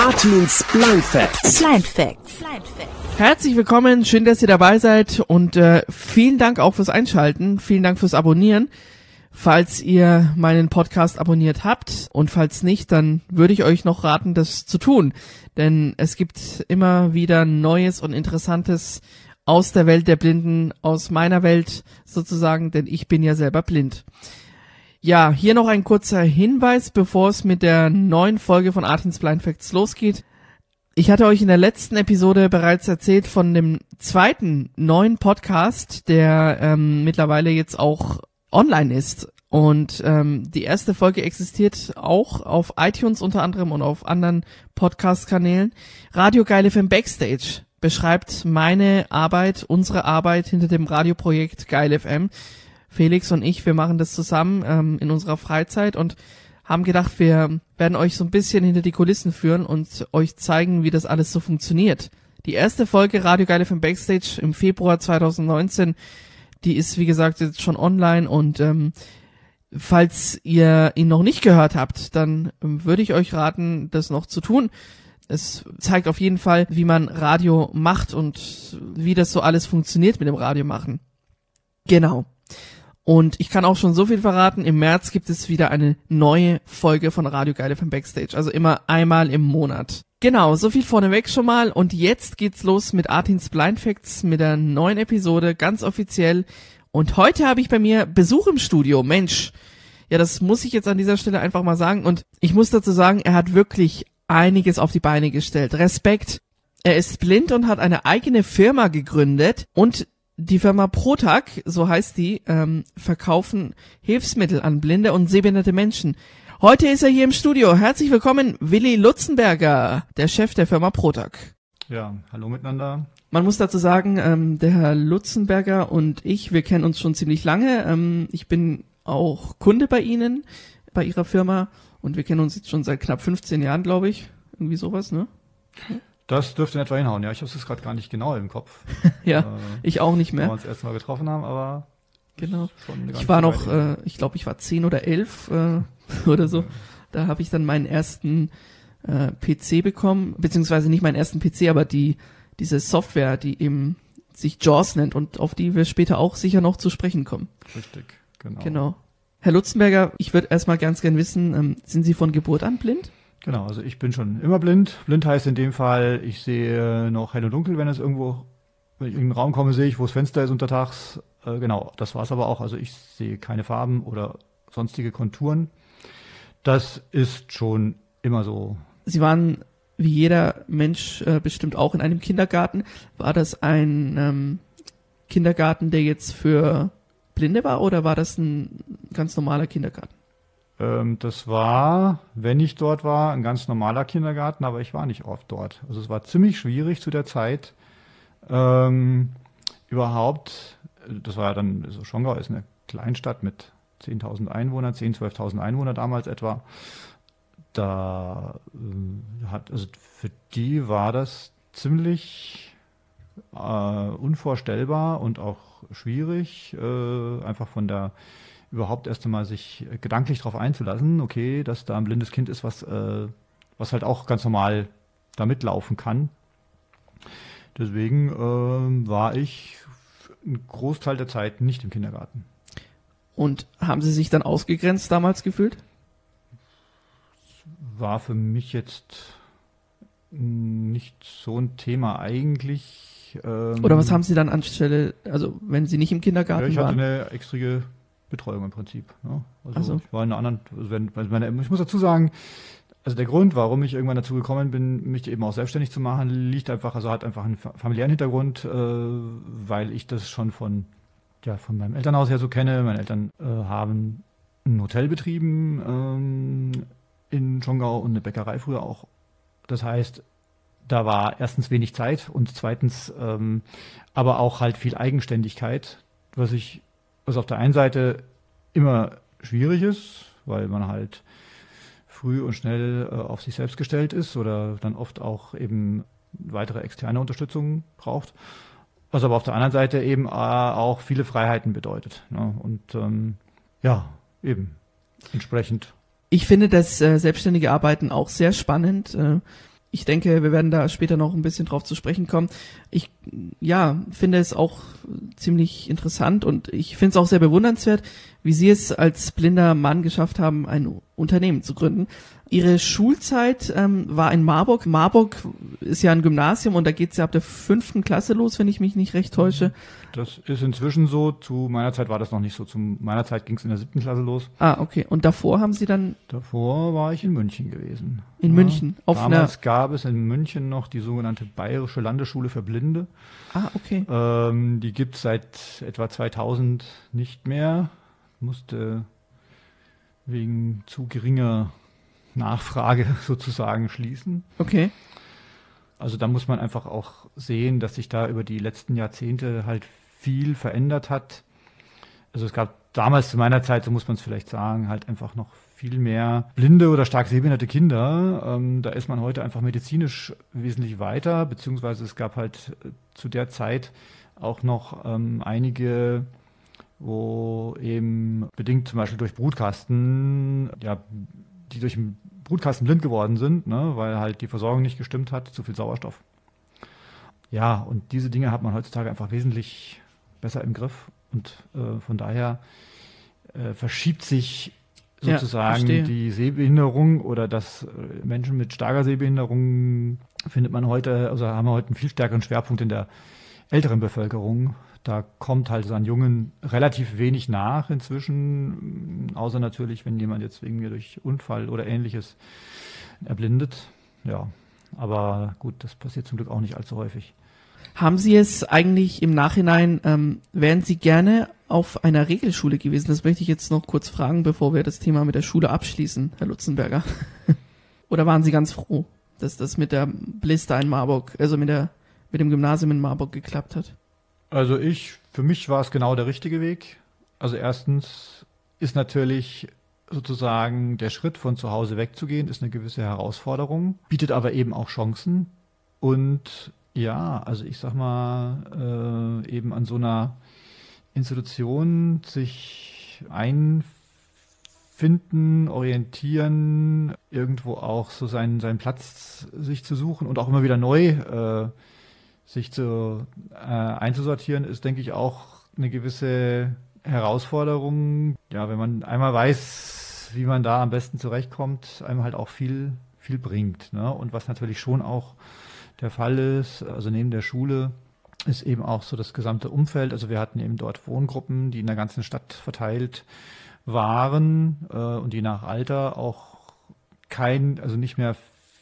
Artins Blind Facts. Blind Facts. Herzlich willkommen, schön, dass ihr dabei seid und äh, vielen Dank auch fürs Einschalten, vielen Dank fürs Abonnieren. Falls ihr meinen Podcast abonniert habt und falls nicht, dann würde ich euch noch raten, das zu tun, denn es gibt immer wieder Neues und Interessantes aus der Welt der Blinden, aus meiner Welt sozusagen, denn ich bin ja selber blind. Ja, hier noch ein kurzer Hinweis, bevor es mit der neuen Folge von Artins Blind Facts losgeht. Ich hatte euch in der letzten Episode bereits erzählt von dem zweiten neuen Podcast, der ähm, mittlerweile jetzt auch online ist. Und ähm, die erste Folge existiert auch auf iTunes unter anderem und auf anderen Podcast-Kanälen. Radio Geile FM Backstage beschreibt meine Arbeit, unsere Arbeit hinter dem Radioprojekt Geil FM. Felix und ich, wir machen das zusammen ähm, in unserer Freizeit und haben gedacht, wir werden euch so ein bisschen hinter die Kulissen führen und euch zeigen, wie das alles so funktioniert. Die erste Folge Radio Geile vom Backstage im Februar 2019, die ist wie gesagt jetzt schon online und ähm, falls ihr ihn noch nicht gehört habt, dann ähm, würde ich euch raten, das noch zu tun. Es zeigt auf jeden Fall, wie man Radio macht und wie das so alles funktioniert mit dem Radio machen. Genau. Und ich kann auch schon so viel verraten, im März gibt es wieder eine neue Folge von Radio Geile vom Backstage, also immer einmal im Monat. Genau, so viel vorneweg schon mal und jetzt geht's los mit Artins Blind Facts mit der neuen Episode, ganz offiziell. Und heute habe ich bei mir Besuch im Studio, Mensch. Ja, das muss ich jetzt an dieser Stelle einfach mal sagen und ich muss dazu sagen, er hat wirklich einiges auf die Beine gestellt. Respekt. Er ist blind und hat eine eigene Firma gegründet und die Firma Protag, so heißt die, ähm, verkaufen Hilfsmittel an blinde und sehbehinderte Menschen. Heute ist er hier im Studio. Herzlich willkommen, Willi Lutzenberger, der Chef der Firma Protag. Ja, hallo miteinander. Man muss dazu sagen, ähm, der Herr Lutzenberger und ich, wir kennen uns schon ziemlich lange. Ähm, ich bin auch Kunde bei Ihnen, bei Ihrer Firma und wir kennen uns jetzt schon seit knapp 15 Jahren, glaube ich. Irgendwie sowas, ne? Das dürfte in etwa hinhauen. Ja, ich habe es gerade gar nicht genau im Kopf. ja, äh, ich auch nicht Wo wir mehr. uns das erste Mal getroffen haben, aber Genau. Ich war noch, äh, ich glaube, ich war zehn oder elf äh, oder so. Da habe ich dann meinen ersten äh, PC bekommen, beziehungsweise nicht meinen ersten PC, aber die diese Software, die eben sich JAWS nennt und auf die wir später auch sicher noch zu sprechen kommen. richtig, genau. Genau. Herr Lutzenberger, ich würde erstmal ganz gern wissen, ähm, sind Sie von Geburt an blind? Genau, also ich bin schon immer blind. Blind heißt in dem Fall, ich sehe noch hell und dunkel, wenn es irgendwo, wenn ich in einen Raum komme, sehe ich, wo das Fenster ist untertags. Äh, genau, das war's aber auch. Also ich sehe keine Farben oder sonstige Konturen. Das ist schon immer so. Sie waren wie jeder Mensch äh, bestimmt auch in einem Kindergarten. War das ein ähm, Kindergarten, der jetzt für Blinde war oder war das ein ganz normaler Kindergarten? Ähm, das war, wenn ich dort war, ein ganz normaler Kindergarten, aber ich war nicht oft dort. Also es war ziemlich schwierig zu der Zeit, ähm, überhaupt, das war ja dann, so Schongau ist eine Kleinstadt mit 10.000 Einwohnern, 10.000, 12.000 Einwohner damals etwa. Da äh, hat, also für die war das ziemlich äh, unvorstellbar und auch schwierig, äh, einfach von der überhaupt erst einmal sich gedanklich darauf einzulassen, okay, dass da ein blindes Kind ist, was, äh, was halt auch ganz normal da mitlaufen kann. Deswegen ähm, war ich einen Großteil der Zeit nicht im Kindergarten. Und haben Sie sich dann ausgegrenzt damals gefühlt? War für mich jetzt nicht so ein Thema eigentlich. Ähm, Oder was haben Sie dann anstelle, also wenn Sie nicht im ja, Kindergarten ich hatte waren? eine extra Betreuung im Prinzip. Ne? Also so. ich war in einer anderen, also wenn, also meine, ich muss dazu sagen, also der Grund, warum ich irgendwann dazu gekommen bin, mich eben auch selbstständig zu machen, liegt einfach, also hat einfach einen fa- familiären Hintergrund, äh, weil ich das schon von, ja, von meinem Elternhaus her so kenne. Meine Eltern äh, haben ein Hotel betrieben ähm, in Schongau und eine Bäckerei früher auch. Das heißt, da war erstens wenig Zeit und zweitens ähm, aber auch halt viel Eigenständigkeit, was ich, was auf der einen Seite immer schwierig ist, weil man halt früh und schnell äh, auf sich selbst gestellt ist oder dann oft auch eben weitere externe Unterstützung braucht. Was aber auf der anderen Seite eben äh, auch viele Freiheiten bedeutet. Ne? Und ähm, ja, eben entsprechend. Ich finde das äh, selbstständige Arbeiten auch sehr spannend. Ich denke, wir werden da später noch ein bisschen drauf zu sprechen kommen. Ich, ja, finde es auch ziemlich interessant und ich finde es auch sehr bewundernswert, wie Sie es als blinder Mann geschafft haben, ein Unternehmen zu gründen. Ihre Schulzeit ähm, war in Marburg. Marburg ist ja ein Gymnasium und da geht's ja ab der fünften Klasse los, wenn ich mich nicht recht täusche. Das ist inzwischen so. Zu meiner Zeit war das noch nicht so. Zu meiner Zeit ging's in der siebten Klasse los. Ah, okay. Und davor haben Sie dann Davor war ich in München gewesen. in München auf Damals einer. gab es in München noch die sogenannte Bayerische Landesschule für Blinde. Ah, okay. Ähm, die gibt's seit etwa 2000 nicht mehr. Musste wegen zu geringer Nachfrage sozusagen schließen. Okay. Also da muss man einfach auch sehen, dass sich da über die letzten Jahrzehnte halt viel verändert hat. Also es gab damals zu meiner Zeit, so muss man es vielleicht sagen, halt einfach noch viel mehr blinde oder stark sehbehinderte Kinder. Ähm, da ist man heute einfach medizinisch wesentlich weiter, beziehungsweise es gab halt äh, zu der Zeit auch noch ähm, einige, wo eben bedingt zum Beispiel durch Brutkasten, ja, die durch den Brutkasten blind geworden sind, ne, weil halt die Versorgung nicht gestimmt hat, zu viel Sauerstoff. Ja, und diese Dinge hat man heutzutage einfach wesentlich besser im Griff und äh, von daher äh, verschiebt sich Ja, sozusagen verstehe. die Sehbehinderung oder dass äh, Menschen mit starker Sehbehinderung findet man heute, also haben wir heute einen viel stärkeren Schwerpunkt in der älteren Bevölkerung. Da kommt halt so an Jungen relativ wenig nach inzwischen, außer natürlich, wenn jemand jetzt wegen mir durch Unfall oder ähnliches erblindet. Ja, aber gut, das passiert zum Glück auch nicht allzu häufig. Haben Sie es eigentlich im Nachhinein, ähm, wären Sie gerne auf einer Regelschule gewesen? Das möchte ich jetzt noch kurz fragen, bevor wir das Thema mit der Schule abschließen, Herr Lutzenberger. Oder waren Sie ganz froh, dass das mit der Blister in Marburg, also mit der, mit dem Gymnasium in Marburg geklappt hat? Also ich, für mich war es genau der richtige Weg. Also erstens ist natürlich sozusagen der Schritt von zu Hause wegzugehen, ist eine gewisse Herausforderung, bietet aber eben auch Chancen. Und ja, also ich sag mal, äh, eben an so einer Institution sich einfinden, orientieren, irgendwo auch so seinen, seinen Platz sich zu suchen und auch immer wieder neu äh, sich zu, äh, einzusortieren, ist, denke ich, auch eine gewisse Herausforderung. Ja, wenn man einmal weiß, wie man da am besten zurechtkommt, einem halt auch viel, viel bringt. Ne? Und was natürlich schon auch der Fall ist, also neben der Schule, ist eben auch so das gesamte Umfeld. Also wir hatten eben dort Wohngruppen, die in der ganzen Stadt verteilt waren äh, und die nach Alter auch kein, also nicht mehr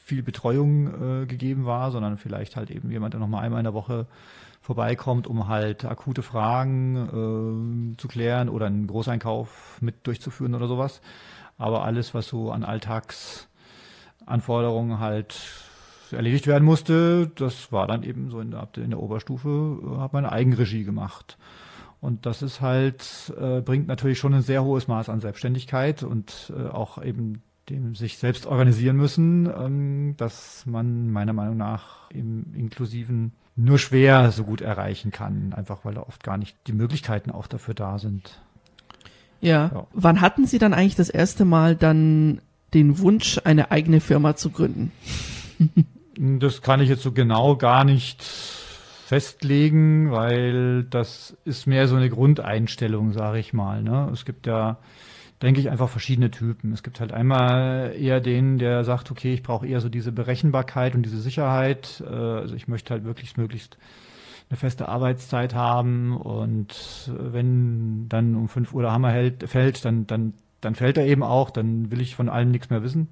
viel Betreuung äh, gegeben war, sondern vielleicht halt eben jemand, der nochmal einmal in der Woche vorbeikommt, um halt akute Fragen äh, zu klären oder einen Großeinkauf mit durchzuführen oder sowas. Aber alles, was so an Alltagsanforderungen halt erledigt werden musste, das war dann eben so in der, in der Oberstufe, äh, hat man Eigenregie gemacht. Und das ist halt, äh, bringt natürlich schon ein sehr hohes Maß an Selbstständigkeit und äh, auch eben dem sich selbst organisieren müssen, ähm, dass man meiner Meinung nach im Inklusiven nur schwer so gut erreichen kann, einfach weil da oft gar nicht die Möglichkeiten auch dafür da sind. Ja. Ja. Wann hatten Sie dann eigentlich das erste Mal dann den Wunsch, eine eigene Firma zu gründen? Das kann ich jetzt so genau gar nicht festlegen, weil das ist mehr so eine Grundeinstellung, sage ich mal. Ne? Es gibt ja, denke ich, einfach verschiedene Typen. Es gibt halt einmal eher den, der sagt, okay, ich brauche eher so diese Berechenbarkeit und diese Sicherheit. Äh, Also ich möchte halt möglichst, möglichst eine feste Arbeitszeit haben und äh, wenn dann um 5 Uhr der Hammer hält, fällt, dann, dann, dann fällt er eben auch, dann will ich von allem nichts mehr wissen.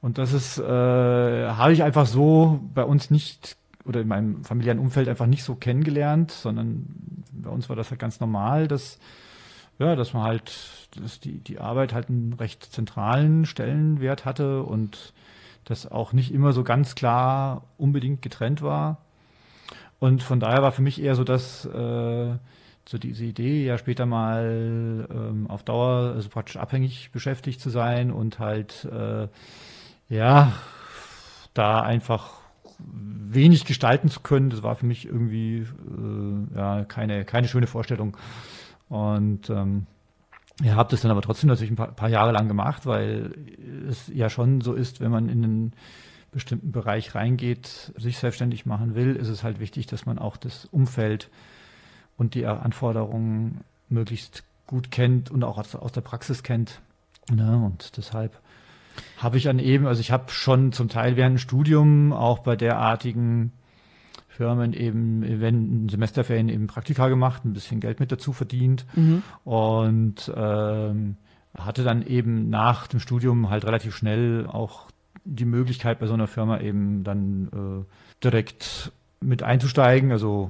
Und das ist, äh, habe ich einfach so bei uns nicht oder in meinem familiären Umfeld einfach nicht so kennengelernt, sondern bei uns war das halt ganz normal, dass ja, dass man halt, dass die, die Arbeit halt einen recht zentralen Stellenwert hatte und das auch nicht immer so ganz klar unbedingt getrennt war. Und von daher war für mich eher so, dass äh, so diese Idee, ja später mal ähm, auf Dauer, also praktisch abhängig beschäftigt zu sein und halt äh, ja da einfach wenig gestalten zu können, das war für mich irgendwie äh, ja keine keine schöne Vorstellung. Und ähm, ja, habe das dann aber trotzdem natürlich ein paar, paar Jahre lang gemacht, weil es ja schon so ist, wenn man in ein bestimmten Bereich reingeht, sich selbstständig machen will, ist es halt wichtig, dass man auch das Umfeld und die Anforderungen möglichst gut kennt und auch aus, der Praxis kennt. Ne? Und deshalb habe ich dann eben, also ich habe schon zum Teil während dem Studium auch bei derartigen Firmen eben in Semesterferien eben Praktika gemacht, ein bisschen Geld mit dazu verdient mhm. und ähm, hatte dann eben nach dem Studium halt relativ schnell auch die Möglichkeit bei so einer Firma eben dann äh, direkt mit einzusteigen. Also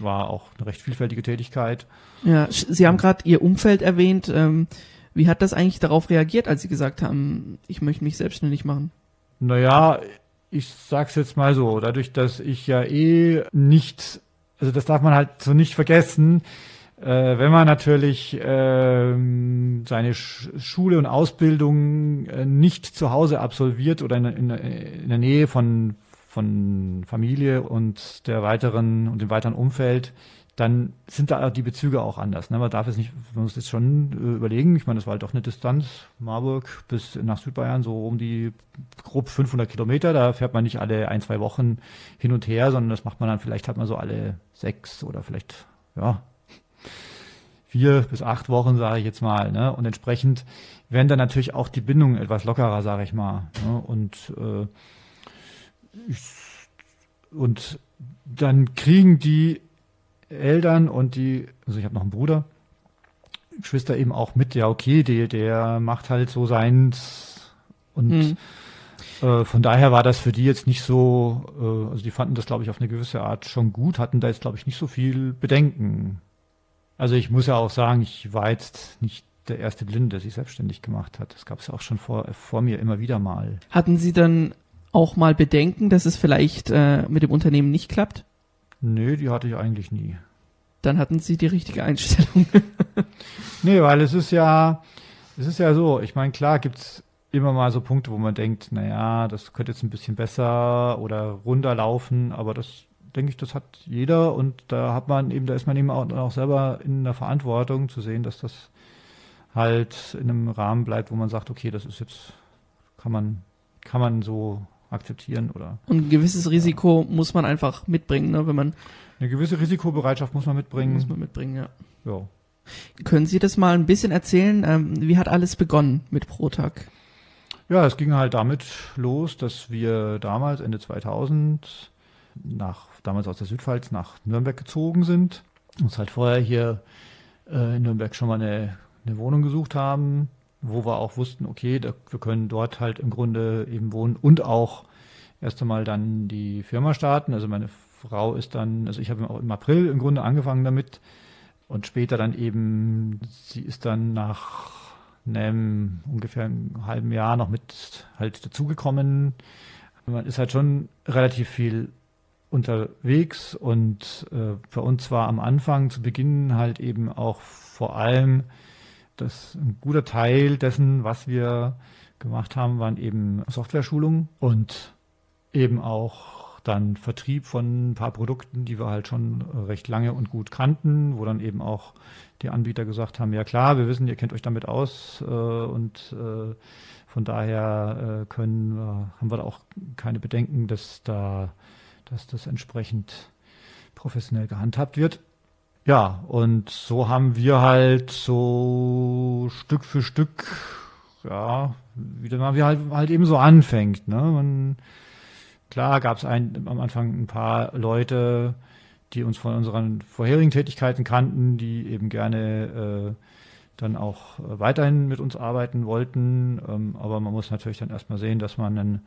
war auch eine recht vielfältige Tätigkeit. Ja, Sie haben gerade Ihr Umfeld erwähnt. Ähm, wie hat das eigentlich darauf reagiert, als Sie gesagt haben, ich möchte mich selbstständig machen? Naja, ich sag's jetzt mal so, dadurch, dass ich ja eh nicht, also das darf man halt so nicht vergessen, äh, wenn man natürlich äh, seine Sch Schule und Ausbildung äh, nicht zu Hause absolviert oder in, in, in der Nähe von, von Familie und der weiteren und dem weiteren Umfeld, dann sind da die Bezüge auch anders. Ne? Man darf es nicht, man muss jetzt schon äh, überlegen. Ich meine, das war halt doch eine Distanz, Marburg bis nach Südbayern, so um die grob 500 Kilometer. Da fährt man nicht alle ein, zwei Wochen hin und her, sondern das macht man dann vielleicht hat man so alle sechs oder vielleicht, ja, vier bis acht Wochen, sage ich jetzt mal. Ne? Und entsprechend werden dann natürlich auch die Bindungen etwas lockerer, sage ich mal. Ne? Und, äh, ich, und dann kriegen die Eltern und die, also ich habe noch einen Bruder, Geschwister eben auch mit, ja, okay, der, der macht halt so seins und hm. äh, von daher war das für die jetzt nicht so, äh, also die fanden das, glaube ich, auf eine gewisse Art schon gut, hatten da jetzt, glaube ich, nicht so viel Bedenken. Also ich muss ja auch sagen, ich war jetzt nicht der erste Blinde, der sich selbstständig gemacht hat. Das gab es ja auch schon vor, vor mir immer wieder mal. Hatten Sie dann auch mal Bedenken, dass es vielleicht äh, mit dem Unternehmen nicht klappt? Nee, die hatte ich eigentlich nie. Dann hatten Sie die richtige Einstellung. nee, weil es ist ja, es ist ja so, ich meine, klar gibt's immer mal so Punkte, wo man denkt, naja, das könnte jetzt ein bisschen besser oder runterlaufen, aber das denke ich, das hat jeder und da hat man eben, da ist man eben auch, auch selber in der Verantwortung zu sehen, dass das halt in einem Rahmen bleibt, wo man sagt, okay, das ist jetzt, kann man, kann man so akzeptieren oder. Und ein gewisses Risiko ja. muss man einfach mitbringen, ne, wenn man. Eine gewisse Risikobereitschaft muss man mitbringen. Muss man mitbringen, ja. Ja. Können Sie das mal ein bisschen erzählen? Ähm, wie hat alles begonnen mit ProTag? Ja, es ging halt damit los, dass wir damals, Ende 2000, nach, damals aus der Südpfalz nach Nürnberg gezogen sind. Uns halt vorher hier äh, in Nürnberg schon mal eine, eine Wohnung gesucht haben, wo wir auch wussten, okay, da, wir können dort halt im Grunde eben wohnen und auch erst einmal dann die Firma starten. Also meine Frau ist dann, also ich habe im April im Grunde angefangen damit und später dann eben, sie ist dann nach einem ungefähr einem halben Jahr noch mit halt dazugekommen. Man ist halt schon relativ viel unterwegs und äh, für uns war am Anfang zu Beginn halt eben auch vor allem das ein guter Teil dessen, was wir gemacht haben, waren eben Software-Schulungen und eben auch dann Vertrieb von ein paar Produkten, die wir halt schon recht lange und gut kannten, wo dann eben auch die Anbieter gesagt haben, ja klar, wir wissen, ihr kennt euch damit aus äh, und äh, von daher äh, können, haben wir da auch keine Bedenken, dass da, dass das entsprechend professionell gehandhabt wird. Ja, und so haben wir halt so Stück für Stück, ja, wie man wie halt, halt eben so anfängt. Ne? Man, klar gab es am Anfang ein paar Leute, die uns von unseren vorherigen Tätigkeiten kannten, die eben gerne äh, dann auch weiterhin mit uns arbeiten wollten. Ähm, aber man muss natürlich dann erstmal sehen, dass man einen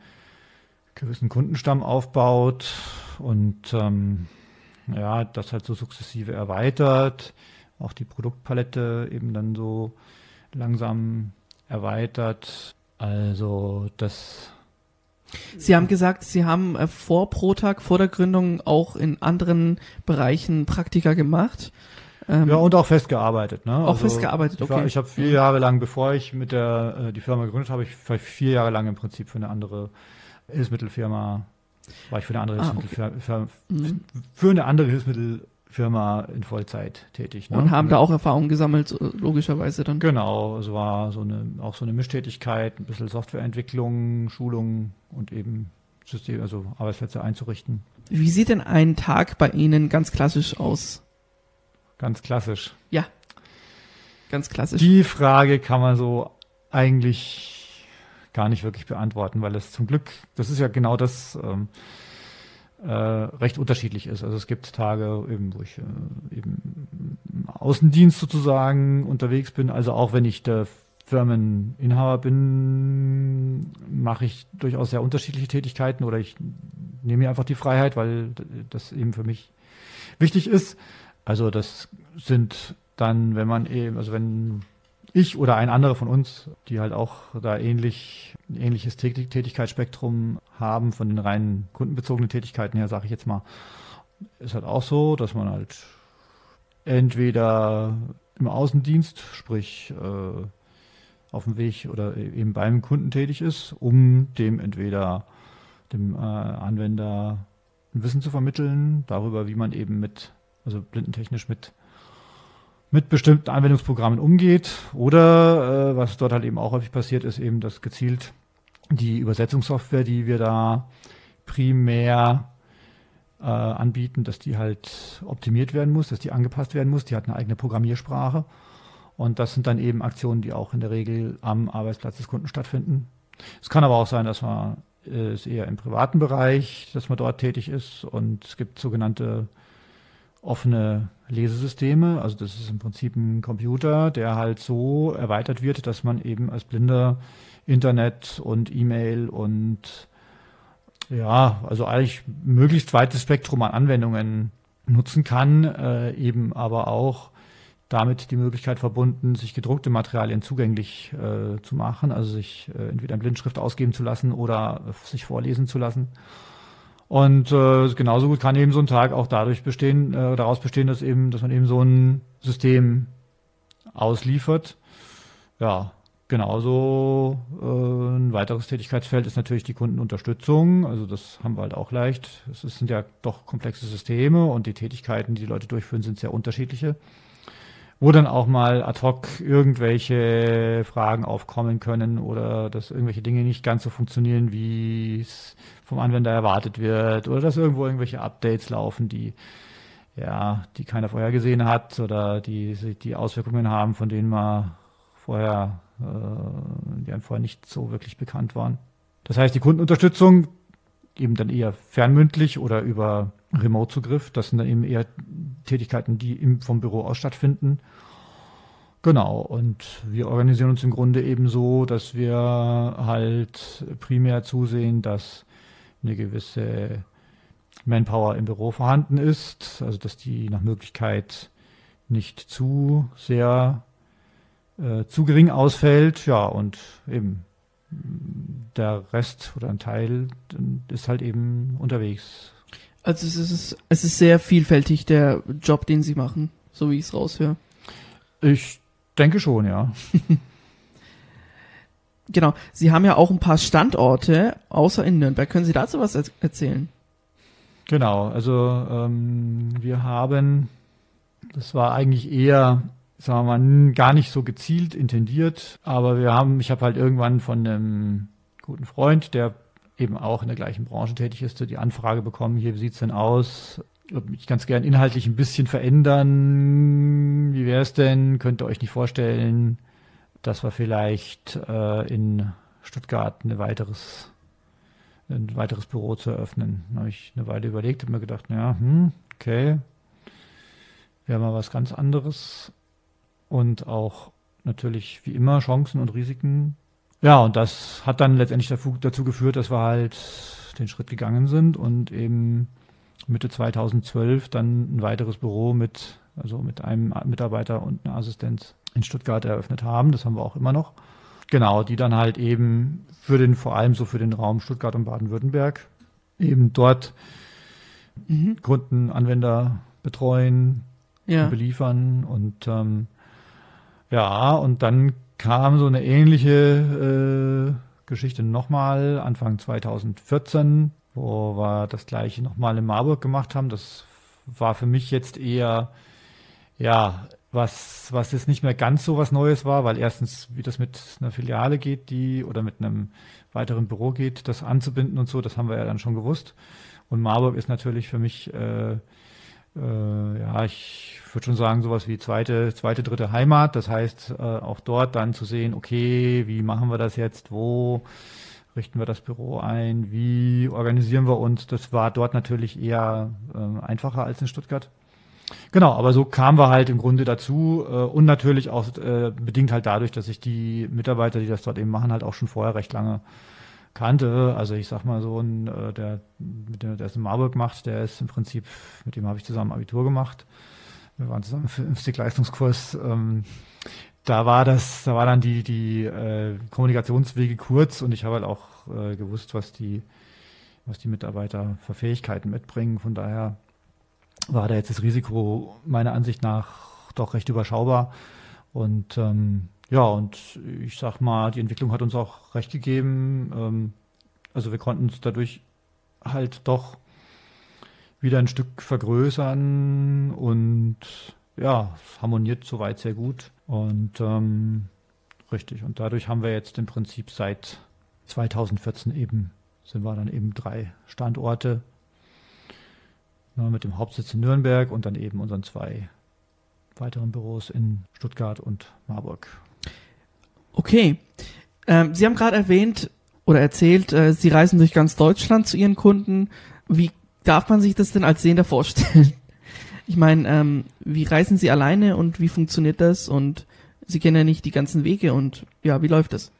gewissen Kundenstamm aufbaut und ähm, ja, das halt so sukzessive erweitert, auch die Produktpalette eben dann so langsam erweitert. Also das. Sie haben gesagt, Sie haben äh, vor Protag, vor der Gründung auch in anderen Bereichen Praktika gemacht. Ähm, ja, und auch festgearbeitet. Ne? Auch also festgearbeitet, okay. Ich, war, ich habe vier Jahre lang, bevor ich mit der äh, die Firma gegründet habe, ich vier Jahre lang im Prinzip für eine andere Hilfsmittelfirma war ich für eine andere ah, Hilfsmittelfirma, okay. für, mhm. für eine andere Hilfsmittelfirma in Vollzeit tätig. Ne? Und haben da auch Erfahrungen gesammelt, logischerweise dann. Genau, es war so eine, auch so eine Mischtätigkeit, ein bisschen Softwareentwicklung, Schulung und eben System, also Arbeitsplätze einzurichten. Wie sieht denn ein Tag bei Ihnen ganz klassisch aus? Ganz klassisch. Ja. Ganz klassisch. Die Frage kann man so eigentlich gar nicht wirklich beantworten, weil es zum Glück, das ist ja genau das, ähm, äh, recht unterschiedlich ist. Also es gibt Tage, eben, wo ich äh, eben im Außendienst sozusagen unterwegs bin. Also auch wenn ich der Firmeninhaber bin, mache ich durchaus sehr unterschiedliche Tätigkeiten oder ich nehme mir einfach die Freiheit, weil das eben für mich wichtig ist. Also das sind dann, wenn man eben, also wenn ich oder ein anderer von uns, die halt auch da ähnlich, ähnliches Tätigkeitsspektrum haben von den reinen kundenbezogenen Tätigkeiten her, sage ich jetzt mal, ist halt auch so, dass man halt entweder im Außendienst, sprich äh, auf dem Weg oder eben beim Kunden tätig ist, um dem entweder dem äh, Anwender ein Wissen zu vermitteln darüber, wie man eben mit, also blindentechnisch mit mit bestimmten Anwendungsprogrammen umgeht oder äh, was dort halt eben auch häufig passiert ist, eben dass gezielt die Übersetzungssoftware, die wir da primär äh, anbieten, dass die halt optimiert werden muss, dass die angepasst werden muss. Die hat eine eigene Programmiersprache. Und das sind dann eben Aktionen, die auch in der Regel am Arbeitsplatz des Kunden stattfinden. Es kann aber auch sein, dass man äh, es eher im privaten Bereich, dass man dort tätig ist. Und es gibt sogenannte offene Lesesysteme. Also das ist im Prinzip ein Computer, der halt so erweitert wird, dass man eben als Blinder Internet und E-Mail und ja, also eigentlich möglichst weites Spektrum an Anwendungen nutzen kann, äh, eben aber auch damit die Möglichkeit verbunden, sich gedruckte Materialien zugänglich äh, zu machen, also sich äh, entweder in Blindschrift ausgeben zu lassen oder sich vorlesen zu lassen. Und äh, genauso gut kann eben so ein Tag auch dadurch bestehen, äh, daraus bestehen, dass eben, dass man eben so ein System ausliefert. Ja, genauso äh, ein weiteres Tätigkeitsfeld ist natürlich die Kundenunterstützung. Also das haben wir halt auch leicht. Es sind ja doch komplexe Systeme und die Tätigkeiten, die die Leute durchführen, sind sehr unterschiedliche wo dann auch mal ad hoc irgendwelche Fragen aufkommen können oder dass irgendwelche Dinge nicht ganz so funktionieren, wie es vom Anwender erwartet wird oder dass irgendwo irgendwelche Updates laufen, die ja, die keiner vorher gesehen hat oder die die Auswirkungen haben, von denen man vorher, äh, die einem vorher nicht so wirklich bekannt waren. Das heißt, die Kundenunterstützung eben dann eher fernmündlich oder über Remote-Zugriff. Das sind dann eben eher Tätigkeiten, die im, vom Büro aus stattfinden. Genau, und wir organisieren uns im Grunde eben so, dass wir halt primär zusehen, dass eine gewisse Manpower im Büro vorhanden ist, also dass die nach Möglichkeit nicht zu sehr äh, zu gering ausfällt, ja, und eben der Rest oder ein Teil ist halt eben unterwegs. Also es ist, es ist sehr vielfältig, der Job, den Sie machen, so wie ich es raushöre. Ich denke schon, ja. genau. Sie haben ja auch ein paar Standorte außer in Nürnberg. Können Sie dazu was erzählen? Genau, also ähm, wir haben, das war eigentlich eher sagen wir mal, gar nicht so gezielt intendiert, aber wir haben, ich habe halt irgendwann von einem guten Freund, der eben auch in der gleichen Branche tätig ist, die Anfrage bekommen, hier, wie sieht's denn aus? Würde mich ganz gern inhaltlich ein bisschen verändern. Wie wäre es denn? Könnt ihr euch nicht vorstellen, dass wir vielleicht äh, in Stuttgart ein weiteres, ein weiteres Büro zu eröffnen? Da habe ich eine Weile überlegt und mir gedacht, ja, hm, okay, wäre mal was ganz anderes und auch natürlich wie immer Chancen und Risiken. Ja, und das hat dann letztendlich dazu geführt, dass wir halt den Schritt gegangen sind und eben Mitte 2012 dann ein weiteres Büro mit, also mit einem Mitarbeiter und einer Assistenz in Stuttgart eröffnet haben. Das haben wir auch immer noch. Genau, die dann halt eben für den, vor allem so für den Raum Stuttgart und Baden-Württemberg eben dort mhm. Kunden, Anwender betreuen, ja. beliefern und ähm, ja, und dann kam so eine ähnliche äh, Geschichte nochmal Anfang 2014, wo wir das gleiche nochmal in Marburg gemacht haben. Das war für mich jetzt eher, ja, was, was jetzt nicht mehr ganz so was Neues war, weil erstens, wie das mit einer Filiale geht, die oder mit einem weiteren Büro geht, das anzubinden und so, das haben wir ja dann schon gewusst. Und Marburg ist natürlich für mich, äh, äh, ja, ich würde schon sagen, sowas wie zweite, zweite, dritte Heimat. Das heißt, äh, auch dort dann zu sehen, okay, wie machen wir das jetzt, wo richten wir das Büro ein, wie organisieren wir uns. Das war dort natürlich eher äh, einfacher als in Stuttgart. Genau, aber so kamen wir halt im Grunde dazu äh, und natürlich auch äh, bedingt halt dadurch, dass ich die Mitarbeiter, die das dort eben machen, halt auch schon vorher recht lange kannte. Also ich sag mal so, ein, äh, der, mit dem, der es in Marburg macht, der ist im Prinzip, mit dem habe ich zusammen Abitur gemacht. Wir waren zusammen im Physik-Leistungskurs. Ähm, da war das, da war dann die, die äh, Kommunikationswege kurz und ich habe halt auch äh, gewusst, was die, was die Mitarbeiter für Fähigkeiten mitbringen. Von daher war da jetzt das Risiko meiner Ansicht nach doch recht überschaubar. Und ähm, ja, und ich sag mal, die Entwicklung hat uns auch recht gegeben. Ähm, also wir konnten uns dadurch halt doch wieder ein Stück vergrößern und ja, es harmoniert soweit sehr gut. Und ähm, richtig, und dadurch haben wir jetzt im Prinzip seit 2014 eben, sind wir dann eben drei Standorte ne, mit dem Hauptsitz in Nürnberg und dann eben unseren zwei weiteren Büros in Stuttgart und Marburg. Okay. Ähm, Sie haben gerade erwähnt oder erzählt, äh, Sie reisen durch ganz Deutschland zu Ihren Kunden. Wie darf man sich das denn als Sehender vorstellen? Ich meine, ähm, wie reisen Sie alleine und wie funktioniert das? Und Sie kennen ja nicht die ganzen Wege und ja, wie läuft das?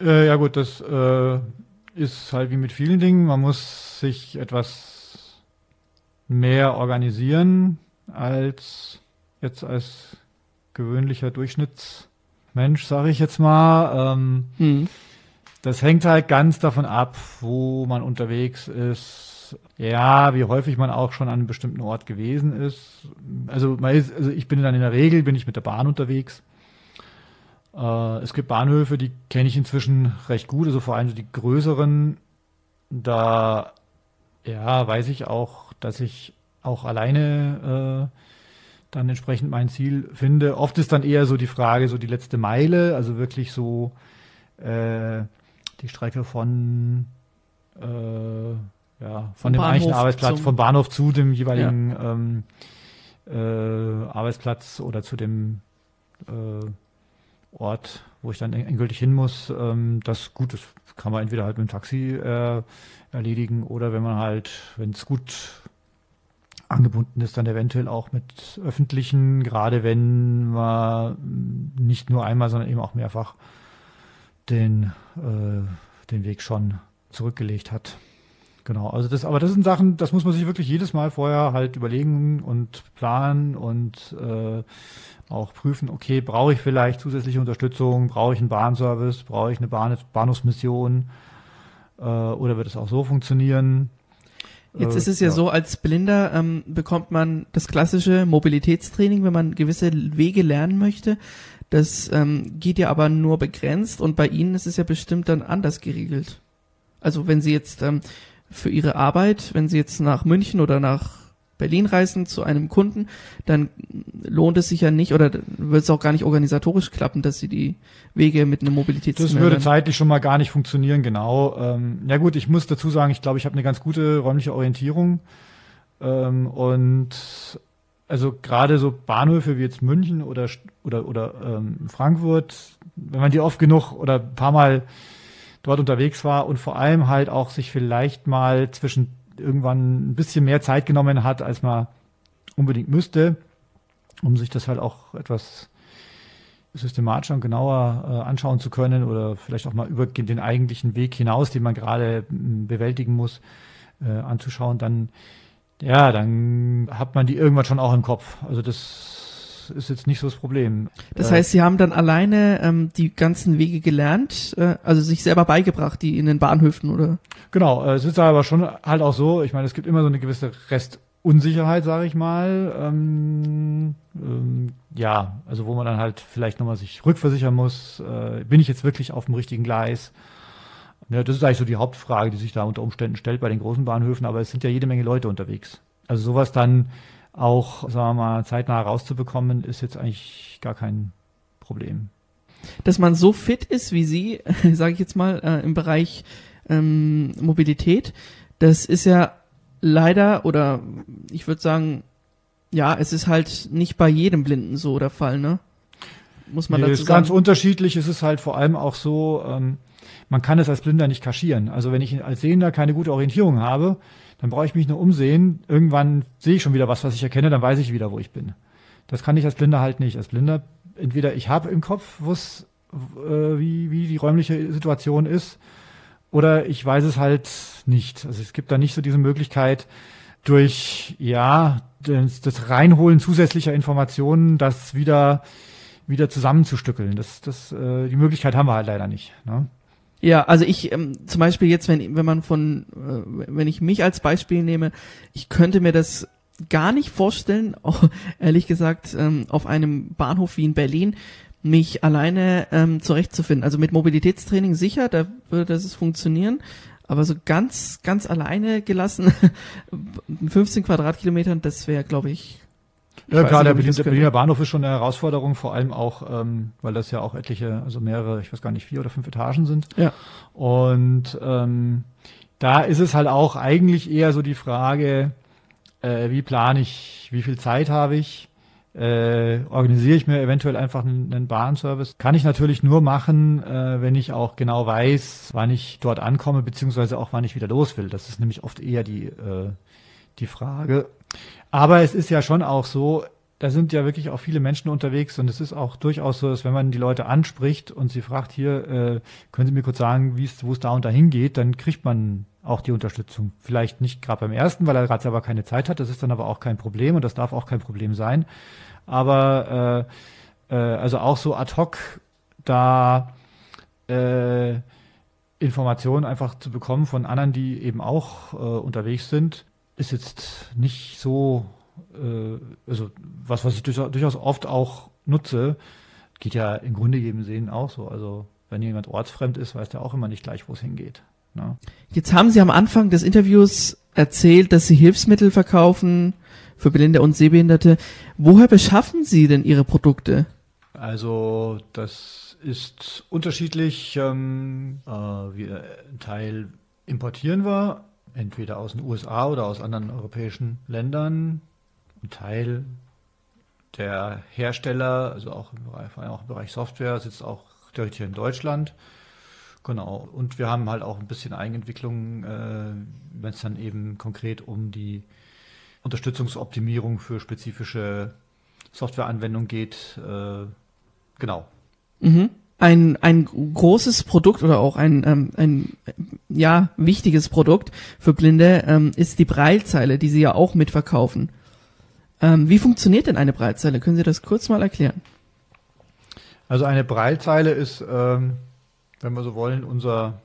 Äh, ja gut, das äh, ist halt wie mit vielen Dingen. Man muss sich etwas mehr organisieren als jetzt als gewöhnlicher Durchschnittsmensch, sage ich jetzt mal. Ähm, mhm. Das hängt halt ganz davon ab, wo man unterwegs ist. Ja, wie häufig man auch schon an einem bestimmten Ort gewesen ist. Also, also ich bin dann in der Regel bin ich mit der Bahn unterwegs. Äh, es gibt Bahnhöfe, die kenne ich inzwischen recht gut, also vor allem so die größeren. Da ja, weiß ich auch, dass ich auch alleine äh, dann entsprechend mein Ziel finde. Oft ist dann eher so die Frage, so die letzte Meile, also wirklich so äh, die Strecke von äh, ja, von dem eigentlichen Arbeitsplatz, vom Bahnhof zu dem jeweiligen ja. ähm, äh, Arbeitsplatz oder zu dem äh, Ort, wo ich dann endgültig hin muss. Ähm, das gut, das kann man entweder halt mit dem Taxi äh, erledigen oder wenn man halt, wenn es gut angebunden ist, dann eventuell auch mit öffentlichen, gerade wenn man nicht nur einmal, sondern eben auch mehrfach den, äh, den Weg schon zurückgelegt hat. Genau, also das, aber das sind Sachen, das muss man sich wirklich jedes Mal vorher halt überlegen und planen und äh, auch prüfen, okay, brauche ich vielleicht zusätzliche Unterstützung, brauche ich einen Bahnservice, brauche ich eine Bahn Bahnhofsmission äh, oder wird es auch so funktionieren? Jetzt ist es ja, ja, so, als Blinder ähm, bekommt man das klassische Mobilitätstraining, wenn man gewisse Wege lernen möchte. Das ähm, geht ja aber nur begrenzt und bei Ihnen ist es ja bestimmt dann anders geregelt. Also wenn Sie jetzt ähm, für Ihre Arbeit, wenn Sie jetzt nach München oder nach Berlin reisen zu einem Kunden, dann lohnt es sich ja nicht oder wird es auch gar nicht organisatorisch klappen, dass sie die Wege mit einem Mobilitätszimmer Das würde zeitlich schon mal gar nicht funktionieren, genau. Ähm, ja gut, ich muss dazu sagen, ich glaube, ich habe eine ganz gute räumliche Orientierung ähm, und also gerade so Bahnhöfe wie jetzt München oder oder oder ähm, Frankfurt, wenn man die oft genug oder ein paar Mal dort unterwegs war und vor allem halt auch sich vielleicht mal zwischen irgendwann ein bisschen mehr Zeit genommen hat, als man unbedingt müsste, um sich das halt auch etwas systematisch und genauer äh, anschauen zu können oder vielleicht auch mal über den eigentlichen Weg hinaus, den man gerade bewältigen muss, äh, anzuschauen, dann ja, dann hat man die irgendwann schon auch im Kopf. Also das ist jetzt nicht so das Problem. Das heißt, Sie haben dann alleine ähm, die ganzen Wege gelernt, äh, also sich selber beigebracht, die in den Bahnhöfen, oder? Genau, äh, es ist aber schon halt auch so, ich meine, es gibt immer so eine gewisse Restunsicherheit, sage ich mal. Ähm, ähm, ja, also wo man dann halt vielleicht nochmal sich rückversichern muss, äh, bin ich jetzt wirklich auf dem richtigen Gleis? Ja, das ist eigentlich so die Hauptfrage, die sich da unter Umständen stellt bei den großen Bahnhöfen, aber es sind ja jede Menge Leute unterwegs. Also sowas dann auch, sagen wir mal, zeitnah rauszubekommen, ist jetzt eigentlich gar kein Problem. Dass man so fit ist wie Sie, sage ich jetzt mal, äh, im Bereich ähm, Mobilität, das ist ja leider oder ich würde sagen, ja, es ist halt nicht bei jedem Blinden so der Fall, ne? Muss man nee, dazu ist sagen. ganz unterschiedlich. Es ist halt vor allem auch so, ähm, man kann es als Blinder nicht kaschieren. Also wenn ich als Sehender keine gute Orientierung habe, dann brauche ich mich nur umsehen. Irgendwann sehe ich schon wieder was, was ich erkenne, dann weiß ich wieder, wo ich bin. Das kann ich als Blinder halt nicht. Als Blinder entweder ich habe im Kopf, wo's, äh, wie, wie die räumliche Situation ist, oder ich weiß es halt nicht. Also es gibt da nicht so diese Möglichkeit, durch ja das, das Reinholen zusätzlicher Informationen das wieder wieder zusammenzustückeln. Das, das, äh, die Möglichkeit haben wir halt leider nicht. Ne? Ja, also ich ähm, zum Beispiel jetzt, wenn wenn man von, äh, wenn ich mich als Beispiel nehme, ich könnte mir das gar nicht vorstellen, auch, ehrlich gesagt, ähm, auf einem Bahnhof wie in Berlin mich alleine ähm, zurechtzufinden. Also mit Mobilitätstraining sicher, da würde das funktionieren. Aber so ganz, ganz alleine gelassen, 15 Quadratkilometern, das wäre, glaube ich. Ja, klar, der, Berlin, der Berliner Bahnhof ist schon eine Herausforderung, vor allem auch, ähm, weil das ja auch etliche, also mehrere, ich weiß gar nicht, vier oder fünf Etagen sind. Ja. Und ähm, da ist es halt auch eigentlich eher so die Frage, äh, wie plane ich, wie viel Zeit habe ich, äh, organisiere ich mir eventuell einfach einen, einen Bahnservice. Kann ich natürlich nur machen, äh, wenn ich auch genau weiß, wann ich dort ankomme, beziehungsweise auch wann ich wieder los will. Das ist nämlich oft eher die, äh, die Frage. Aber es ist ja schon auch so, da sind ja wirklich auch viele Menschen unterwegs und es ist auch durchaus so, dass wenn man die Leute anspricht und sie fragt hier, äh, können Sie mir kurz sagen, wo es da und dahin geht, dann kriegt man auch die Unterstützung. Vielleicht nicht gerade beim ersten, weil er gerade selber keine Zeit hat. Das ist dann aber auch kein Problem und das darf auch kein Problem sein. Aber äh, äh, also auch so ad hoc da äh, Informationen einfach zu bekommen von anderen, die eben auch äh, unterwegs sind, ist jetzt nicht so, äh, also was, was ich durchaus oft auch nutze, geht ja im Grunde jedem Sehen auch so. Also wenn jemand ortsfremd ist, weiß der auch immer nicht gleich, wo es hingeht. Ne? Jetzt haben Sie am Anfang des Interviews erzählt, dass Sie Hilfsmittel verkaufen für Blinde und Sehbehinderte. Woher beschaffen Sie denn Ihre Produkte? Also das ist unterschiedlich. Ähm, äh, wir, ein Teil importieren wir, entweder aus den USA oder aus anderen europäischen Ländern. Ein Teil der Hersteller, also auch im Bereich, vor allem auch im Bereich Software, sitzt auch direkt hier in Deutschland. Genau. Und wir haben halt auch ein bisschen Eigenentwicklung, äh, wenn es dann eben konkret um die Unterstützungsoptimierung für spezifische Softwareanwendungen geht. Äh, genau. Mhm. Ein, ein großes Produkt oder auch ein, ähm, ein ja, wichtiges Produkt für Blinde ähm, ist die Breilzeile, die Sie ja auch mitverkaufen. Ähm, wie funktioniert denn eine Breilzeile? Können Sie das kurz mal erklären? Also eine Breilzeile ist ähm, wenn wir so wollen, unser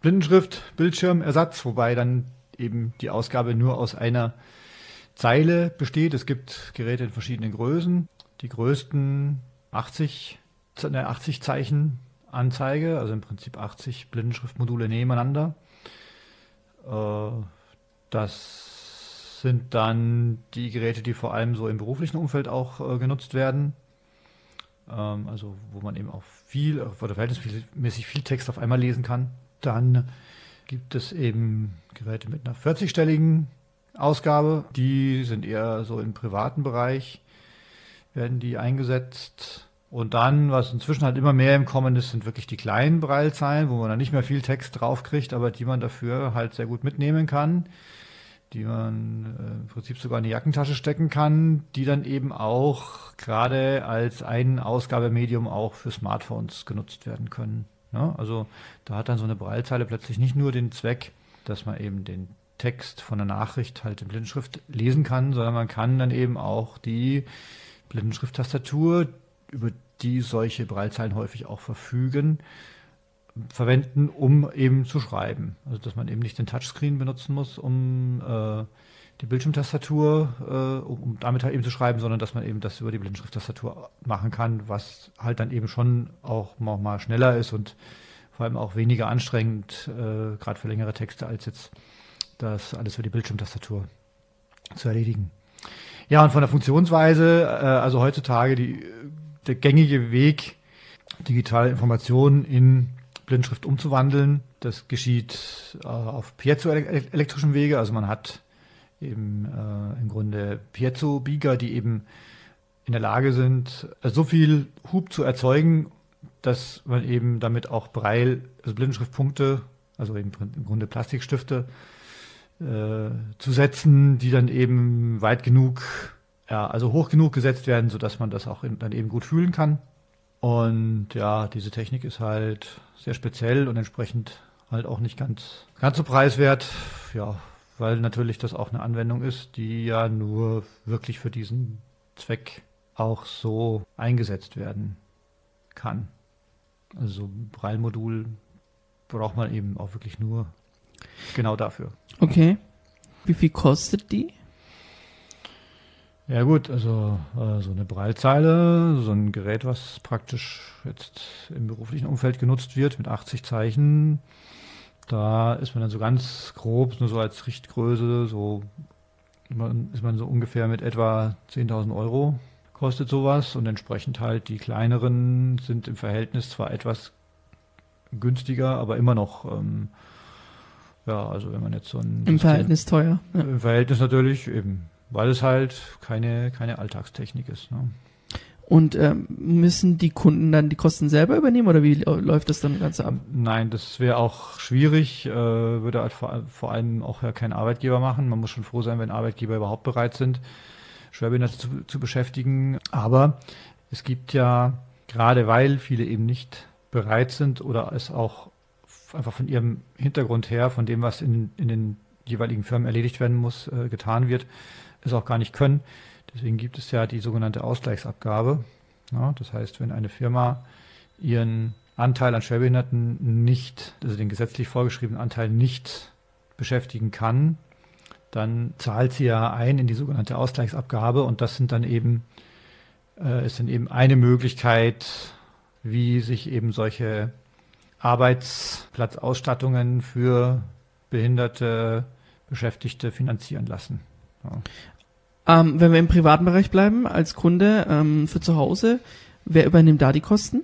Blindenschrift-Bildschirmersatz, wobei dann eben die Ausgabe nur aus einer Zeile besteht. Es gibt Geräte in verschiedenen Größen. Die größten 80, eine 80 Zeichen Anzeige, also im Prinzip 80 Blindenschriftmodule nebeneinander. Äh, das sind dann die Geräte, die vor allem so im beruflichen Umfeld auch äh, genutzt werden. Ähm, also wo man eben auch viel oder verhältnismäßig viel Text auf einmal lesen kann. Dann gibt es eben Geräte mit einer 40-stelligen Ausgabe. Die sind eher so im privaten Bereich, werden die eingesetzt. Und dann, was inzwischen halt immer mehr im Kommen ist, sind wirklich die kleinen Breilzeilen, wo man dann nicht mehr viel Text draufkriegt, aber die man dafür halt sehr gut mitnehmen kann die man äh, im Prinzip sogar in die Jackentasche stecken kann, die dann eben auch gerade als ein Ausgabemedium auch für Smartphones genutzt werden können. Ne? Also da hat dann so eine Braillezeile plötzlich nicht nur den Zweck, dass man eben den Text von der Nachricht halt in Blindenschrift lesen kann, sondern man kann dann eben auch die Blindenschrift-Tastatur, über die solche Braillezeilen häufig auch verfügen, verwenden, um eben zu schreiben. Also dass man eben nicht den Touchscreen benutzen muss, um äh, die Bildschirmtastatur, äh, um, um, damit halt eben zu schreiben, sondern dass man eben das über die Blindenschrifttastatur machen kann, was halt dann eben schon auch mal schneller ist und vor allem auch weniger anstrengend, äh, gerade für längere Texte, als jetzt das alles über die Bildschirmtastatur zu erledigen. Ja, und von der Funktionsweise, äh, also heutzutage die, der gängige Weg, digitale Informationen in Blindschrift umzuwandeln. Das geschieht äh, auf piezoelektrischem Wege. Also man hat eben äh, im Grunde Piezo-Bieger, die eben in der Lage sind, äh, so viel Hub zu erzeugen, dass man eben damit auch Braille, also Blindenschriftpunkte, also im Grunde Plastikstifte, äh, zu setzen, die dann eben weit genug, ja, also hoch genug gesetzt werden, sodass man das auch in, dann eben gut fühlen kann. Und ja, diese Technik ist halt sehr speziell und entsprechend halt auch nicht ganz, ganz so preiswert. Ja, weil natürlich das auch eine Anwendung ist, die ja nur wirklich für diesen Zweck auch so eingesetzt werden kann. Also Braille-Modul braucht man eben auch wirklich nur genau dafür. Okay. Wie viel kostet die? Ja gut, also äh, so eine Breilzeile, so ein Gerät, was praktisch jetzt im beruflichen Umfeld genutzt wird mit 80 Zeichen, da ist man dann so ganz grob, nur so als Richtgröße, so ist man so ungefähr mit etwa 10.000 Euro kostet sowas und entsprechend halt die kleineren sind im Verhältnis zwar etwas günstiger, aber immer noch ähm, ja, also wenn man jetzt so ein im Verhältnis teuer. Ja. Im Verhältnis natürlich eben weil es halt keine, keine Alltagstechnik ist. Ne? Und ähm, müssen die Kunden dann die Kosten selber übernehmen oder wie läuft das dann ganz ab? Nein, das wäre auch schwierig, äh, würde halt vor, vor, allem auch ja kein Arbeitgeber machen. Man muss schon froh sein, wenn Arbeitgeber überhaupt bereit sind, Schwerbehinderte zu, zu beschäftigen. Aber es gibt ja, gerade weil viele eben nicht bereit sind oder es auch einfach von ihrem Hintergrund her, von dem, was in, in den jeweiligen Firmen erledigt werden muss, äh, getan wird, es auch gar nicht können. Deswegen gibt es ja die sogenannte Ausgleichsabgabe. Ja, das heißt, wenn eine Firma ihren Anteil an Schwerbehinderten nicht, also den gesetzlich vorgeschriebenen Anteil nicht beschäftigen kann, dann zahlt sie ja ein in die sogenannte Ausgleichsabgabe und das sind dann eben, äh, ist dann eben eine Möglichkeit, wie sich eben solche Arbeitsplatzausstattungen für behinderte Beschäftigte finanzieren lassen. Ja. Ähm, wenn wir im privaten Bereich bleiben, als Kunde ähm, für zu Hause, wer übernimmt da die Kosten?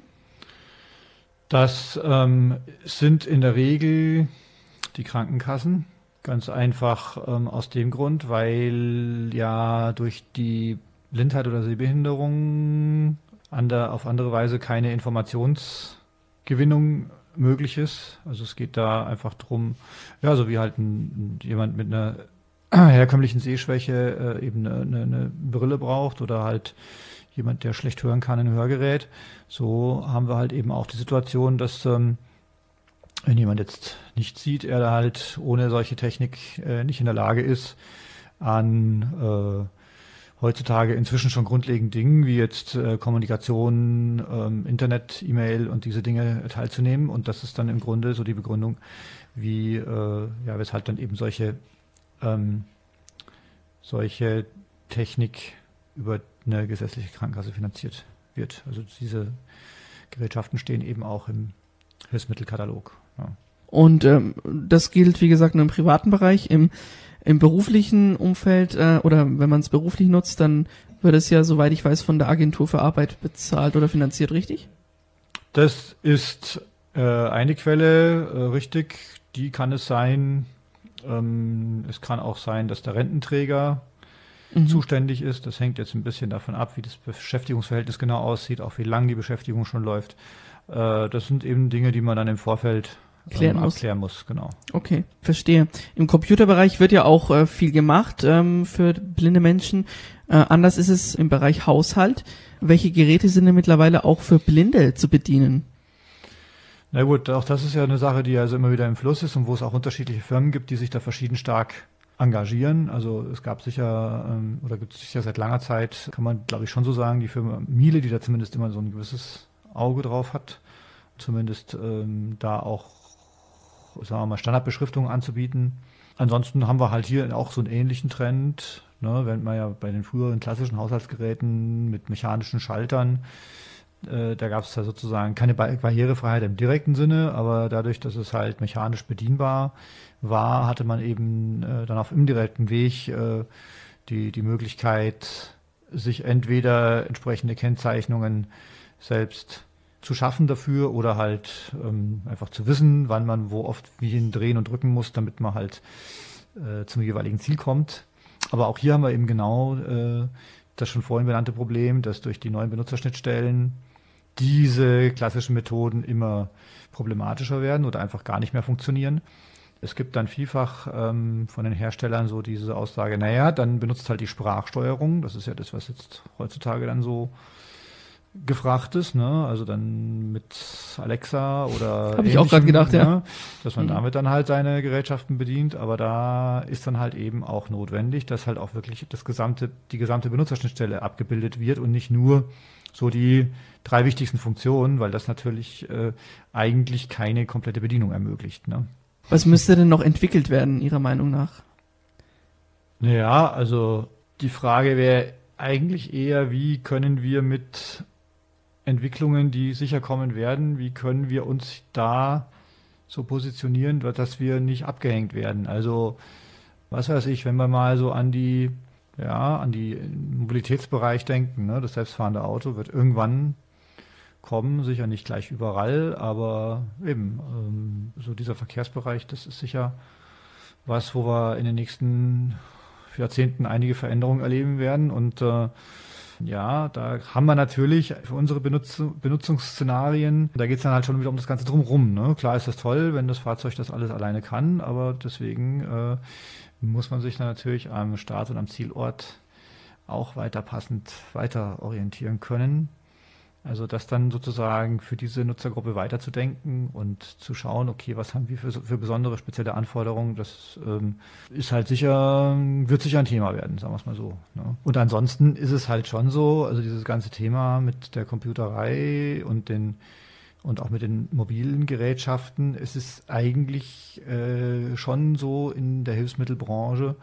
Das ähm, sind in der Regel die Krankenkassen. Ganz einfach ähm, aus dem Grund, weil ja durch die Blindheit oder Sehbehinderung ander, auf andere Weise keine Informationsgewinnung möglich ist. Also es geht da einfach drum, ja, so wie halt ein, jemand mit einer herkömmlichen Sehschwäche äh, eben eine, eine, eine Brille braucht oder halt jemand, der schlecht hören kann, ein Hörgerät. So haben wir halt eben auch die Situation, dass ähm, wenn jemand jetzt nicht sieht, er da halt ohne solche Technik äh, nicht in der Lage ist, an äh, heutzutage inzwischen schon grundlegend Dingen wie jetzt äh, Kommunikation, ähm, Internet, E-Mail und diese Dinge teilzunehmen. Und das ist dann im Grunde so die Begründung, wie äh, ja, weshalb dann eben solche ähm, solche Technik über eine gesetzliche Krankenkasse finanziert wird. Also diese Gerätschaften stehen eben auch im Hilfsmittelkatalog. Ja. Und ähm, das gilt, wie gesagt, nur im privaten Bereich. Im, im beruflichen Umfeld äh, oder wenn man es beruflich nutzt, dann wird es ja, soweit ich weiß, von der Agentur für Arbeit bezahlt oder finanziert, richtig? Das ist äh, eine Quelle, äh, richtig. Die kann es sein, ähm, es kann auch sein, dass der Rententräger mhm. zuständig ist. Das hängt jetzt ein bisschen davon ab, wie das Beschäftigungsverhältnis genau aussieht, auch wie lang die Beschäftigung schon läuft. Äh, das sind eben Dinge, die man dann im Vorfeld Klären ähm, muss. abklären muss. Genau. Okay, verstehe. Im Computerbereich wird ja auch äh, viel gemacht ähm, für blinde Menschen. Äh, anders ist es im Bereich Haushalt. Welche Geräte sind denn mittlerweile auch für Blinde zu bedienen? Na gut, auch das ist ja eine Sache, die also immer wieder im Fluss ist und wo es auch unterschiedliche Firmen gibt, die sich da verschieden stark engagieren. Also es gab sicher ähm, oder gibt es sicher seit langer Zeit, kann man glaube ich schon so sagen, die Firma Miele, die da zumindest immer so ein gewisses Auge drauf hat, zumindest ähm, da auch, sagen wir mal, Standardbeschriftungen anzubieten. Ansonsten haben wir halt hier auch so einen ähnlichen Trend, ne, während man ja bei den früheren klassischen Haushaltsgeräten mit mechanischen Schaltern äh, da gab es ja sozusagen keine Barrierefreiheit im direkten Sinne, aber dadurch, dass es halt mechanisch bedienbar war, hatte man eben äh, dann auf indirekten Weg äh, die, die Möglichkeit, sich entweder entsprechende Kennzeichnungen selbst zu schaffen dafür oder halt ähm, einfach zu wissen, wann man wo oft wie hin drehen und drücken muss, damit man halt äh, zum jeweiligen Ziel kommt. Aber auch hier haben wir eben genau äh, das schon vorhin benannte Problem, dass durch die neuen Benutzerschnittstellen diese klassischen Methoden immer problematischer werden oder einfach gar nicht mehr funktionieren. Es gibt dann vielfach ähm, von den Herstellern so diese Aussage, naja, dann benutzt halt die Sprachsteuerung. Das ist ja das, was jetzt heutzutage dann so gefragt ist, ne? Also dann mit Alexa oder habe ich auch gerade gedacht, ne? ja, dass man mhm. damit dann halt seine Gerätschaften bedient, aber da ist dann halt eben auch notwendig, dass halt auch wirklich das gesamte die gesamte Benutzerschnittstelle abgebildet wird und nicht nur so die drei wichtigsten Funktionen, weil das natürlich äh, eigentlich keine komplette Bedienung ermöglicht, ne? Was müsste denn noch entwickelt werden, Ihrer Meinung nach? Naja, also die Frage wäre eigentlich eher, wie können wir mit Entwicklungen, die sicher kommen werden, wie können wir uns da so positionieren, dass wir nicht abgehängt werden? Also, was weiß ich, wenn wir mal so an die, ja, an die Mobilitätsbereich denken, ne? das selbstfahrende Auto wird irgendwann kommen, sicher nicht gleich überall, aber eben ähm, so dieser Verkehrsbereich, das ist sicher was, wo wir in den nächsten Jahrzehnten einige Veränderungen erleben werden und äh, ja, da haben wir natürlich für unsere Benutz Benutzungsszenarien, da geht es dann halt schon wieder um das Ganze drumherum. Ne? Klar ist das toll, wenn das Fahrzeug das alles alleine kann, aber deswegen äh, muss man sich dann natürlich am Start und am Zielort auch weiter passend weiter orientieren können. Also das dann sozusagen für diese Nutzergruppe weiterzudenken und zu schauen, okay, was haben wir für, für besondere spezielle Anforderungen, das ähm, ist halt sicher, wird sicher ein Thema werden, sagen wir es mal so. Ne? Und ansonsten ist es halt schon so, also dieses ganze Thema mit der Computerei und den und auch mit den mobilen Gerätschaften, es ist eigentlich äh, schon so in der Hilfsmittelbranche,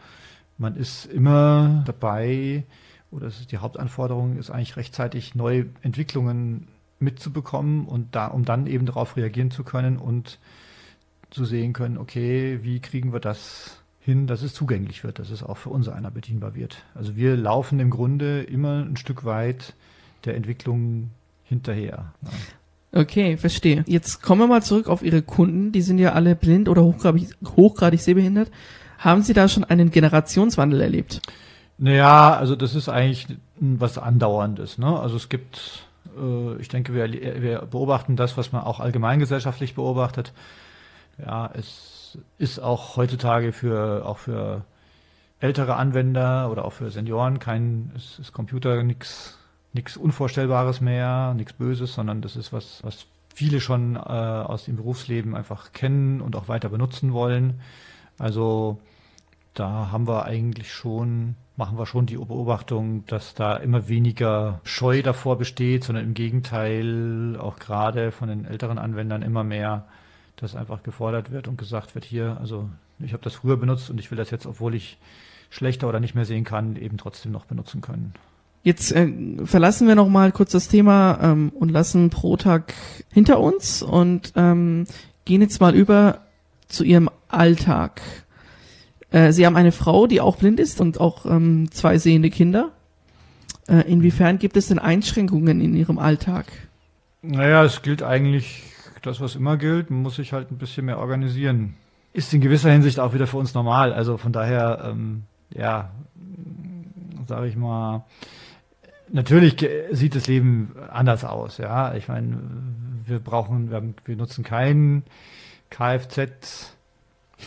man ist immer dabei, oder ist die Hauptanforderung ist eigentlich rechtzeitig neue Entwicklungen mitzubekommen und da, um dann eben darauf reagieren zu können und zu sehen können, okay, wie kriegen wir das hin, dass es zugänglich wird, dass es auch für uns einer bedienbar wird. Also wir laufen im Grunde immer ein Stück weit der Entwicklung hinterher. Okay, verstehe. Jetzt kommen wir mal zurück auf Ihre Kunden. Die sind ja alle blind oder hochgradig, hochgradig sehbehindert. Haben Sie da schon einen Generationswandel erlebt? Naja, also das ist eigentlich was Andauerndes. Ne? Also es gibt, äh, ich denke, wir, wir beobachten das, was man auch allgemeingesellschaftlich beobachtet. Ja, es ist auch heutzutage für auch für ältere Anwender oder auch für Senioren kein, es ist Computer nichts nichts Unvorstellbares mehr, nichts Böses, sondern das ist was, was viele schon äh, aus dem Berufsleben einfach kennen und auch weiter benutzen wollen. Also da haben wir eigentlich schon machen wir schon die Beobachtung, dass da immer weniger Scheu davor besteht, sondern im Gegenteil auch gerade von den älteren Anwendern immer mehr, dass einfach gefordert wird und gesagt wird, hier, also ich habe das früher benutzt und ich will das jetzt, obwohl ich schlechter oder nicht mehr sehen kann, eben trotzdem noch benutzen können. Jetzt äh, verlassen wir noch mal kurz das Thema ähm, und lassen Protag hinter uns und ähm, gehen jetzt mal über zu Ihrem Alltag. Äh, Sie haben eine Frau, die auch blind ist und auch ähm, zwei sehende Kinder. Äh, inwiefern gibt es denn Einschränkungen in Ihrem Alltag? Naja, es gilt eigentlich das, was immer gilt. Man muss sich halt ein bisschen mehr organisieren. Ist in gewisser Hinsicht auch wieder für uns normal. Also von daher, ähm, ja, sage ich mal, natürlich sieht das Leben anders aus. Ja, ich meine, wir brauchen, wir, haben, wir nutzen kein Kfz.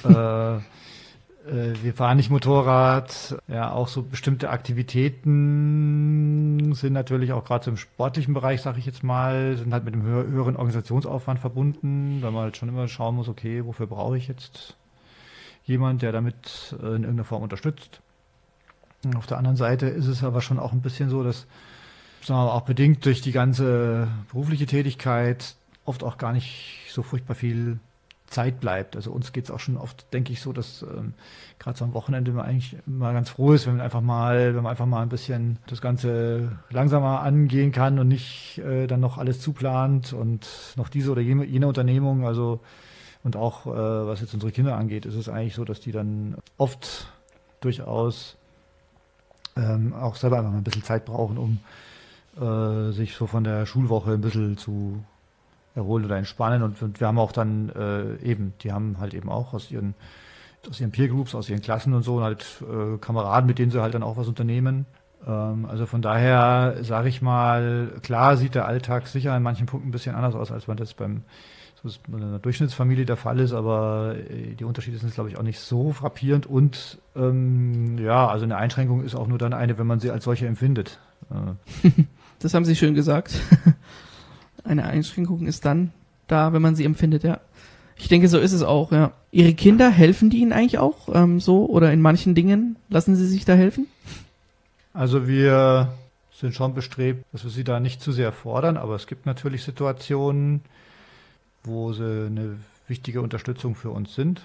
Äh, wir fahren nicht Motorrad. Ja, auch so bestimmte Aktivitäten sind natürlich auch gerade so im sportlichen Bereich, sage ich jetzt mal, sind halt mit einem höheren Organisationsaufwand verbunden, weil man halt schon immer schauen muss, okay, wofür brauche ich jetzt jemand, der damit äh, in irgendeiner Form unterstützt. Und auf der anderen Seite ist es aber schon auch ein bisschen so, dass sagen wir mal, auch bedingt durch die ganze berufliche Tätigkeit oft auch gar nicht so furchtbar viel Zeit bleibt. Also uns geht es auch schon oft, denke ich, so, dass ähm, gerade so am Wochenende man eigentlich mal ganz froh ist, wenn man einfach mal, wenn man einfach mal ein bisschen das Ganze langsamer angehen kann und nicht äh, dann noch alles zuplant und noch diese oder jene, jene Unternehmung. Also und auch äh, was jetzt unsere Kinder angeht, ist es eigentlich so, dass die dann oft durchaus ähm, auch selber einfach mal ein bisschen Zeit brauchen, um äh, sich so von der Schulwoche ein bisschen zu erholen oder entspannen. Und, und wir haben auch dann äh, eben, die haben halt eben auch aus ihren aus ihren Peer Groups, aus ihren Klassen und so, und halt äh, Kameraden, mit denen sie halt dann auch was unternehmen. Ähm, also von daher sage ich mal, klar sieht der Alltag sicher in manchen Punkten ein bisschen anders aus, als man das beim so ist in einer Durchschnittsfamilie der Fall ist, aber äh, die Unterschiede sind, glaube ich, auch nicht so frappierend. Und ähm, ja, also eine Einschränkung ist auch nur dann eine, wenn man sie als solche empfindet. Äh. Das haben Sie schön gesagt. Eine Einschränkung ist dann da, wenn man sie empfindet, ja. Ich denke, so ist es auch, ja. Ihre Kinder helfen die Ihnen eigentlich auch ähm, so oder in manchen Dingen lassen Sie sich da helfen? Also wir sind schon bestrebt, dass wir sie da nicht zu sehr fordern, aber es gibt natürlich Situationen, wo sie eine wichtige Unterstützung für uns sind,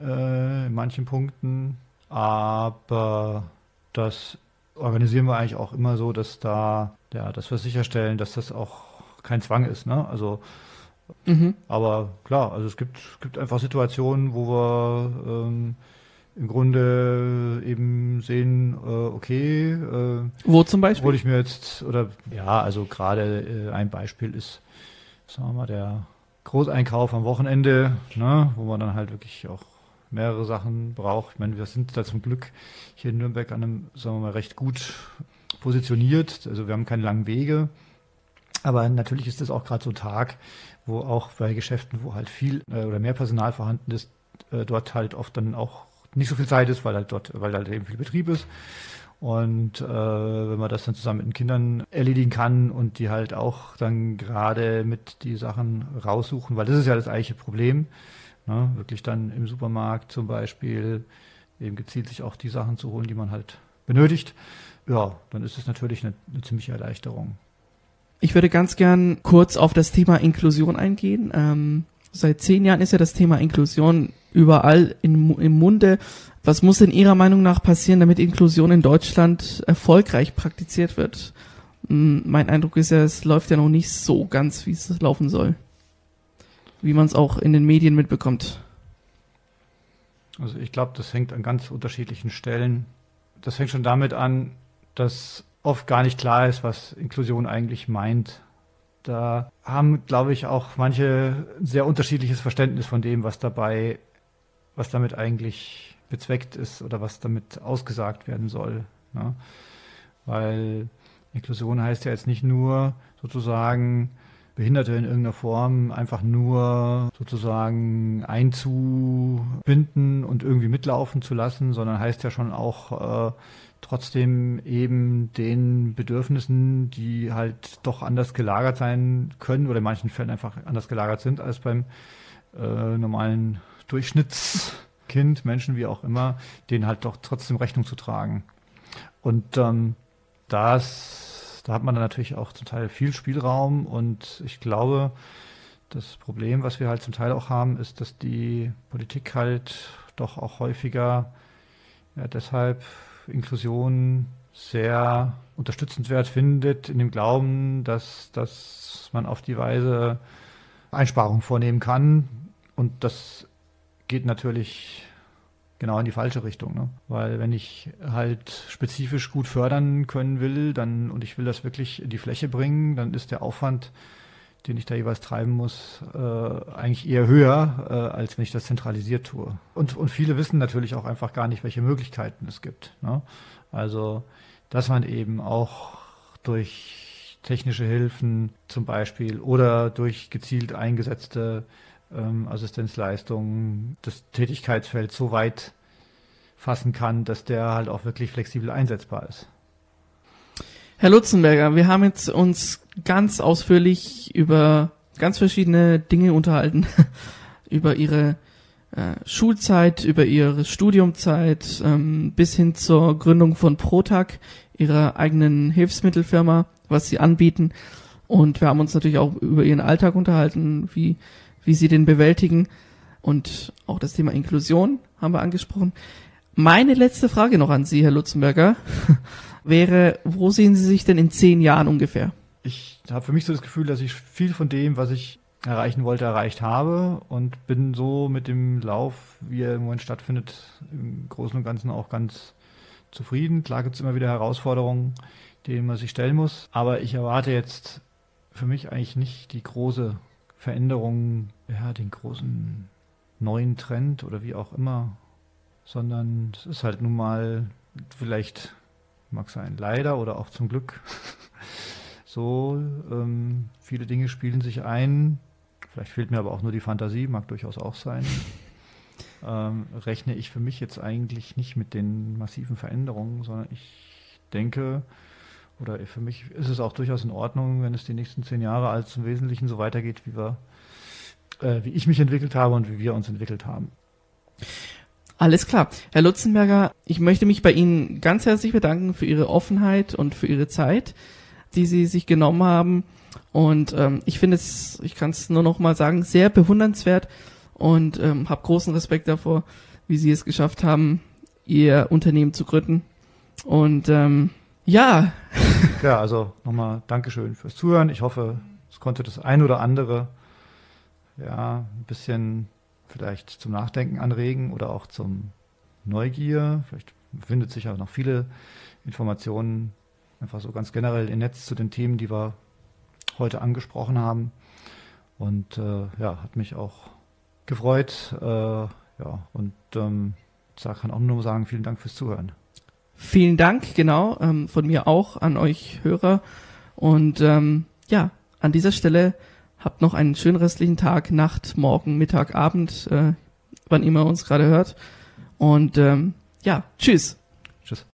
äh, in manchen Punkten. Aber das organisieren wir eigentlich auch immer so, dass da, ja, dass wir sicherstellen, dass das auch kein Zwang ist. Ne? Also Mhm. Aber klar, also es gibt, gibt einfach Situationen, wo wir ähm, im Grunde eben sehen, äh, okay, äh, wo zum Beispiel? Obwohl ich mir jetzt, oder ja, also gerade äh, ein Beispiel ist, sagen wir mal, der Großeinkauf am Wochenende, ne, wo man dann halt wirklich auch mehrere Sachen braucht. Ich meine, wir sind da zum Glück hier in Nürnberg an einem, sagen wir mal, recht gut positioniert. Also wir haben keine langen Wege. Aber natürlich ist das auch gerade so ein Tag, wo auch bei Geschäften, wo halt viel äh, oder mehr Personal vorhanden ist, äh, dort halt oft dann auch nicht so viel Zeit ist, weil halt dort, weil halt eben viel Betrieb ist. Und äh, wenn man das dann zusammen mit den Kindern erledigen kann und die halt auch dann gerade mit die Sachen raussuchen, weil das ist ja das eigentliche Problem, ne? wirklich dann im Supermarkt zum Beispiel eben gezielt sich auch die Sachen zu holen, die man halt benötigt, ja, dann ist es natürlich eine, eine ziemliche Erleichterung. Ich würde ganz gern kurz auf das Thema Inklusion eingehen. Ähm, seit zehn Jahren ist ja das Thema Inklusion überall in, im Munde. Was muss in Ihrer Meinung nach passieren, damit Inklusion in Deutschland erfolgreich praktiziert wird? Hm, mein Eindruck ist ja, es läuft ja noch nicht so ganz, wie es laufen soll. Wie man es auch in den Medien mitbekommt. Also ich glaube, das hängt an ganz unterschiedlichen Stellen. Das fängt schon damit an, dass oft gar nicht klar ist, was Inklusion eigentlich meint. Da haben, glaube ich, auch manche ein sehr unterschiedliches Verständnis von dem, was dabei, was damit eigentlich bezweckt ist oder was damit ausgesagt werden soll. Ne? Weil Inklusion heißt ja jetzt nicht nur sozusagen Behinderte in irgendeiner Form einfach nur sozusagen einzubinden und irgendwie mitlaufen zu lassen, sondern heißt ja schon auch äh, trotzdem eben den Bedürfnissen, die halt doch anders gelagert sein können oder in manchen Fällen einfach anders gelagert sind als beim äh, normalen Durchschnittskind, Menschen wie auch immer, denen halt doch trotzdem Rechnung zu tragen. Und ähm, das, da hat man dann natürlich auch zum Teil viel Spielraum und ich glaube, das Problem, was wir halt zum Teil auch haben, ist, dass die Politik halt doch auch häufiger ja, deshalb Inklusion sehr unterstützenswert findet, in dem Glauben, dass, dass man auf die Weise Einsparungen vornehmen kann. Und das geht natürlich genau in die falsche Richtung. Ne? Weil wenn ich halt spezifisch gut fördern können will, dann und ich will das wirklich in die Fläche bringen, dann ist der Aufwand den ich da jeweils treiben muss, äh, eigentlich eher höher, äh, als wenn ich das zentralisiert tue. Und, und viele wissen natürlich auch einfach gar nicht, welche Möglichkeiten es gibt. Ne? Also, dass man eben auch durch technische Hilfen zum Beispiel oder durch gezielt eingesetzte ähm, Assistenzleistungen das Tätigkeitsfeld so weit fassen kann, dass der halt auch wirklich flexibel einsetzbar ist. Herr Lutzenberger, wir haben jetzt uns ganz ausführlich über ganz verschiedene Dinge unterhalten. über ihre äh, Schulzeit, über ihre Studiumzeit, ähm, bis hin zur Gründung von Protag, ihrer eigenen Hilfsmittelfirma, was sie anbieten. Und wir haben uns natürlich auch über ihren Alltag unterhalten, wie, wie sie den bewältigen. Und auch das Thema Inklusion haben wir angesprochen. Meine letzte Frage noch an Sie, Herr Lutzenberger wäre, wo sehen Sie sich denn in zehn Jahren ungefähr? Ich habe für mich so das Gefühl, dass ich viel von dem, was ich erreichen wollte, erreicht habe und bin so mit dem Lauf, wie er im Moment stattfindet, im Großen und Ganzen auch ganz zufrieden. Klar gibt es immer wieder Herausforderungen, denen man sich stellen muss. Aber ich erwarte jetzt für mich eigentlich nicht die große Veränderung, ja, den großen neuen Trend oder wie auch immer, sondern es ist halt nun mal vielleicht mag sein leider oder auch zum Glück so ähm, viele Dinge spielen sich ein. Vielleicht fehlt mir aber auch nur die Fantasie, mag durchaus auch sein. Ähm, rechne ich für mich jetzt eigentlich nicht mit den massiven Veränderungen, sondern ich denke, oder für mich ist es auch durchaus in Ordnung, wenn es die nächsten zehn Jahre als im Wesentlichen so weitergeht, wie wir, äh, wie ich mich entwickelt habe und wie wir uns entwickelt haben. Alles klar. Herr Lutzenberger, ich möchte mich bei Ihnen ganz herzlich bedanken für Ihre Offenheit und für Ihre Zeit, die Sie sich genommen haben. Und ähm, ich finde es, ich kann es nur noch mal sagen, sehr bewundernswert und ähm, habe großen Respekt davor, wie Sie es geschafft haben, Ihr Unternehmen zu gründen. Und ähm, ja. Ja, also nochmal Dankeschön fürs Zuhören. Ich hoffe, es konnte das ein oder andere ja ein bisschen vielleicht zum Nachdenken anregen oder auch zum Neugier. Vielleicht findet sich ja noch viele Informationen einfach so ganz generell im Netz zu den Themen, die wir heute angesprochen haben. Und äh, ja, hat mich auch gefreut. Äh, ja, und ähm, kann auch nur sagen, vielen Dank fürs Zuhören. Vielen Dank, genau, ähm, von mir auch an euch Hörer. Und ähm, ja, an dieser Stelle Habt noch einen schönen restlichen Tag, Nacht, Morgen, Mittag, Abend, äh, wann immer uns gerade hört. Und ähm, ja, tschüss. Tschüss.